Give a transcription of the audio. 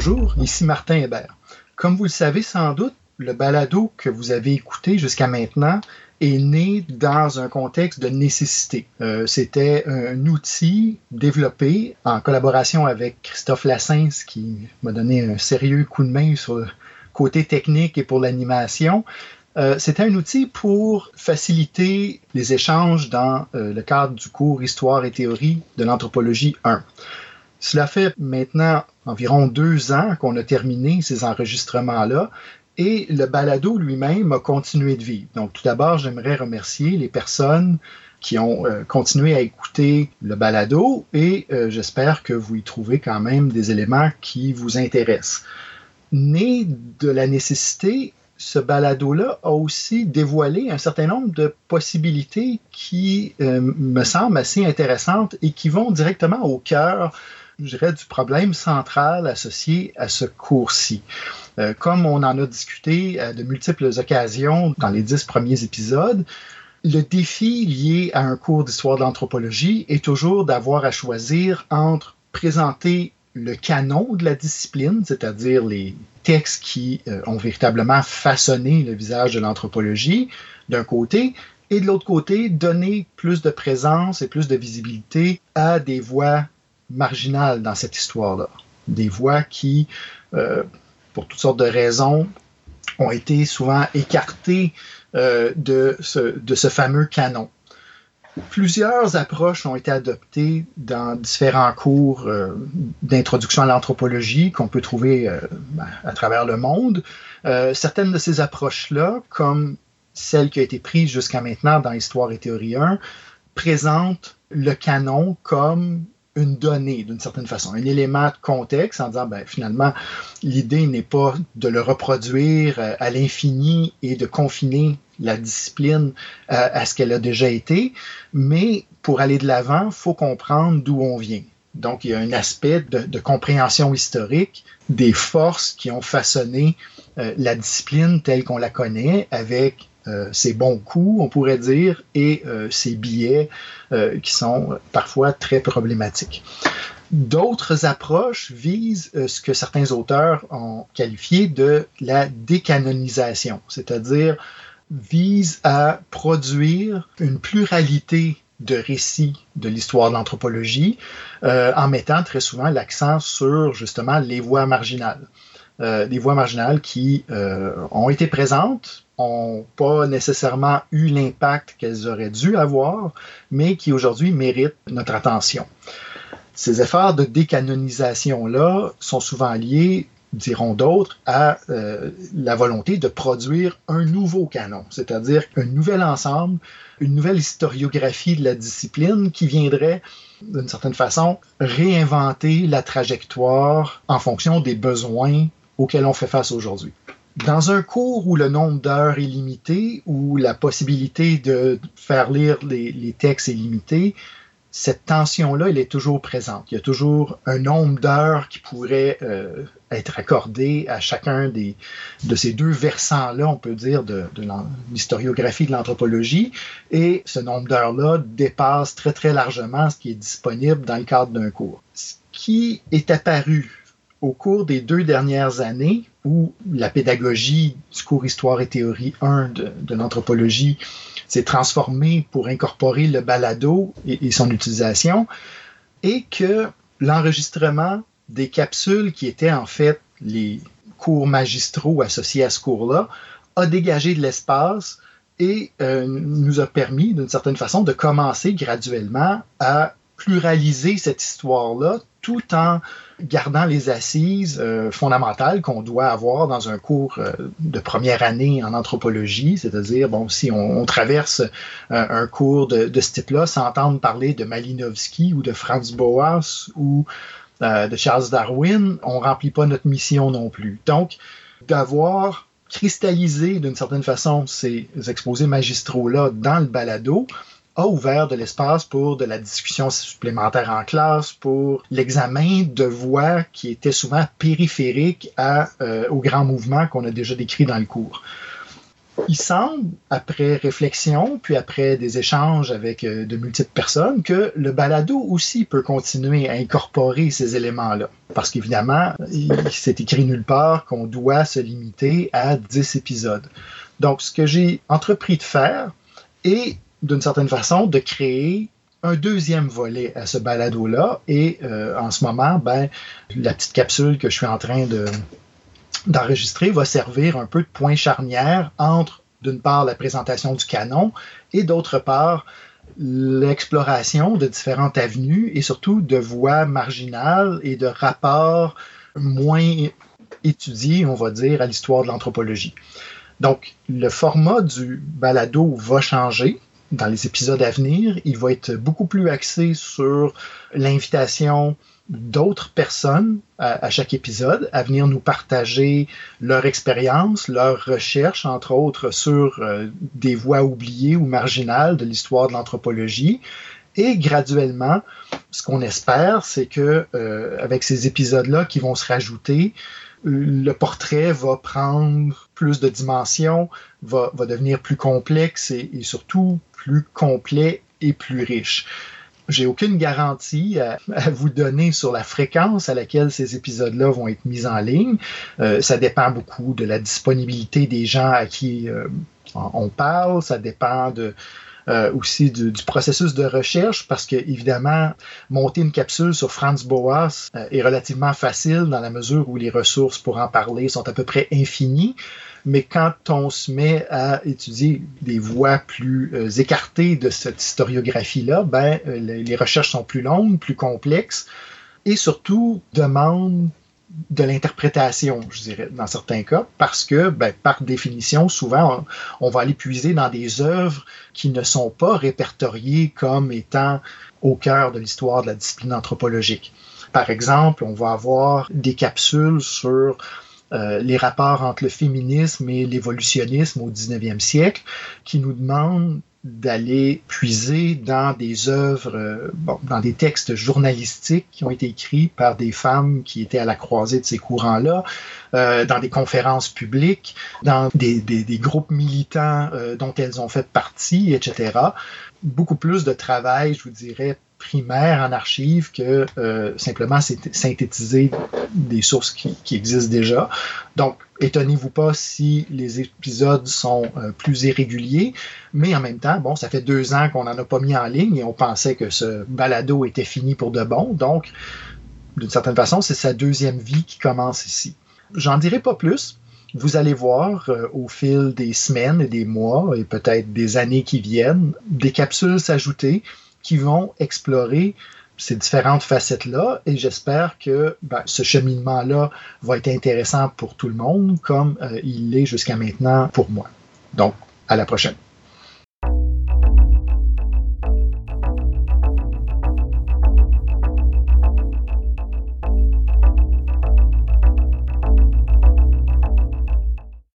Bonjour, ici Martin Hébert. Comme vous le savez sans doute, le balado que vous avez écouté jusqu'à maintenant est né dans un contexte de nécessité. Euh, C'était un outil développé en collaboration avec Christophe Lassens qui m'a donné un sérieux coup de main sur le côté technique et pour l'animation. Euh, C'était un outil pour faciliter les échanges dans euh, le cadre du cours Histoire et théorie de l'anthropologie 1. Cela fait maintenant environ deux ans qu'on a terminé ces enregistrements-là et le balado lui-même a continué de vivre. Donc, tout d'abord, j'aimerais remercier les personnes qui ont euh, continué à écouter le balado et euh, j'espère que vous y trouvez quand même des éléments qui vous intéressent. Né de la nécessité, ce balado-là a aussi dévoilé un certain nombre de possibilités qui euh, me semblent assez intéressantes et qui vont directement au cœur je dirais, du problème central associé à ce cours-ci. Euh, comme on en a discuté à de multiples occasions dans les dix premiers épisodes, le défi lié à un cours d'histoire de l'anthropologie est toujours d'avoir à choisir entre présenter le canon de la discipline, c'est-à-dire les textes qui euh, ont véritablement façonné le visage de l'anthropologie, d'un côté, et de l'autre côté, donner plus de présence et plus de visibilité à des voix marginales dans cette histoire-là. Des voix qui, euh, pour toutes sortes de raisons, ont été souvent écartées euh, de, ce, fameux canon. Plusieurs approches ont été adoptées dans différents cours euh, d'introduction à l'anthropologie qu'on peut trouver à travers le monde. Certaines de ces approches-là, comme celle qui a été prise jusqu'à maintenant dans Histoire et théorie 1, présentent le canon comme une donnée d'une certaine façon, un élément de contexte en disant ben, finalement l'idée n'est pas de le reproduire euh, à l'infini et de confiner la discipline euh, à ce qu'elle a déjà été, mais pour aller de l'avant, il faut comprendre d'où on vient. Donc il y a un aspect de, compréhension historique des forces qui ont façonné euh, la discipline telle qu'on la connaît avec ses bons coups, on pourrait dire, et euh, ses billets euh, qui sont parfois très problématiques. D'autres approches visent ce que certains auteurs ont qualifié de la décanonisation, c'est-à-dire visent à produire une pluralité de récits de l'histoire de l'anthropologie en mettant très souvent l'accent sur justement les voies marginales. Des voies marginales qui ont été présentes n'ont pas nécessairement eu l'impact qu'elles auraient dû avoir, mais qui aujourd'hui méritent notre attention. Ces efforts de décanonisation-là sont souvent liés, diront d'autres, à euh, la volonté de produire un nouveau canon, c'est-à-dire un nouvel ensemble, une nouvelle historiographie de la discipline qui viendrait, d'une certaine façon, réinventer la trajectoire en fonction des besoins auxquels on fait face aujourd'hui. Dans un cours où le nombre d'heures est limité, où la possibilité de faire lire les, textes est limitée, cette tension-là, elle est toujours présente. Il y a toujours un nombre d'heures qui pourrait euh, être accordé à chacun des, de ces deux versants-là, on peut dire, de, de l'historiographie de l'anthropologie. Et ce nombre d'heures-là dépasse très, très largement ce qui est disponible dans le cadre d'un cours. Ce qui est apparu au cours des deux dernières années, où la pédagogie du cours Histoire et théorie 1 de, l'anthropologie s'est transformée pour incorporer le balado et, son utilisation, et que l'enregistrement des capsules qui étaient en fait les cours magistraux associés à ce cours-là a dégagé de l'espace et euh, nous a permis, d'une certaine façon, de commencer graduellement à pluraliser cette histoire-là tout en gardant les assises euh, fondamentales qu'on doit avoir dans un cours euh, de première année en anthropologie, c'est-à-dire, bon, si on, traverse euh, un cours de, ce type-là sans entendre parler de Malinowski ou de Franz Boas ou de Charles Darwin, on remplit pas notre mission non plus. Donc, d'avoir cristallisé d'une certaine façon ces exposés magistraux-là dans le balado, a ouvert de l'espace pour de la discussion supplémentaire en classe, pour l'examen de voix qui étaient souvent périphériques à, euh, au grand mouvement qu'on a déjà décrit dans le cours. il semble, après réflexion, puis après des échanges avec euh, de multiples personnes, que le balado aussi peut continuer à incorporer ces éléments-là. Parce qu'évidemment, il s'est écrit nulle part qu'on doit se limiter à 10 épisodes. Donc, ce que j'ai entrepris de faire est, d'une certaine façon, de créer un deuxième volet à ce balado-là. Et euh, en ce moment, ben, la petite capsule que je suis en train de, d'enregistrer va servir un peu de point charnière entre, d'une part, la présentation du canon et d'autre part, l'exploration de différentes avenues et surtout de voies marginales et de rapports moins étudiés, on va dire, à l'histoire de l'anthropologie. Donc, le format du balado va changer dans les épisodes à venir. Il va être beaucoup plus axé sur l'invitation d'autres personnes à, chaque épisode à venir nous partager leur expérience, leurs recherches, entre autres, sur euh, des voies oubliées ou marginales de l'histoire de l'anthropologie. Et graduellement, ce qu'on espère, c'est que euh, avec ces épisodes-là qui vont se rajouter, le portrait va prendre plus de dimensions, va, devenir plus complexe et, et surtout plus complet et plus riche. J'ai aucune garantie à, vous donner sur la fréquence à laquelle ces épisodes-là vont être mis en ligne. Euh, ça dépend beaucoup de la disponibilité des gens à qui euh, on parle. Ça dépend de, euh, aussi du, processus de recherche parce que évidemment monter une capsule sur Franz Boas est relativement facile dans la mesure où les ressources pour en parler sont à peu près infinies. Mais quand on se met à étudier des voies plus euh, écartées de cette historiographie-là, ben, euh, les recherches sont plus longues, plus complexes et surtout demandent de l'interprétation, je dirais, dans certains cas, parce que, ben, par définition, souvent, on, va aller puiser dans des œuvres qui ne sont pas répertoriées comme étant au cœur de l'histoire de la discipline anthropologique. Par exemple, on va avoir des capsules sur euh, les rapports entre le féminisme et l'évolutionnisme au 19e siècle, qui nous demandent d'aller puiser dans des œuvres, euh, bon, dans des textes journalistiques qui ont été écrits par des femmes qui étaient à la croisée de ces courants-là, euh, dans des conférences publiques, dans des, des, des groupes militants euh, dont elles ont fait partie, etc. Beaucoup plus de travail, je vous dirais, primaire en archives que euh, simplement synthétiser des sources qui, existent déjà. Donc, étonnez-vous pas si les épisodes sont euh, plus irréguliers, mais en même temps, bon, ça fait deux ans qu'on n'en a pas mis en ligne et on pensait que ce balado était fini pour de bon. Donc, d'une certaine façon, c'est sa deuxième vie qui commence ici. J'en dirai pas plus. Vous allez voir euh, au fil des semaines et des mois et peut-être des années qui viennent, des capsules s'ajouter qui vont explorer ces différentes facettes-là et j'espère que ben, ce cheminement-là va être intéressant pour tout le monde comme euh, il l'est jusqu'à maintenant pour moi. Donc, à la prochaine.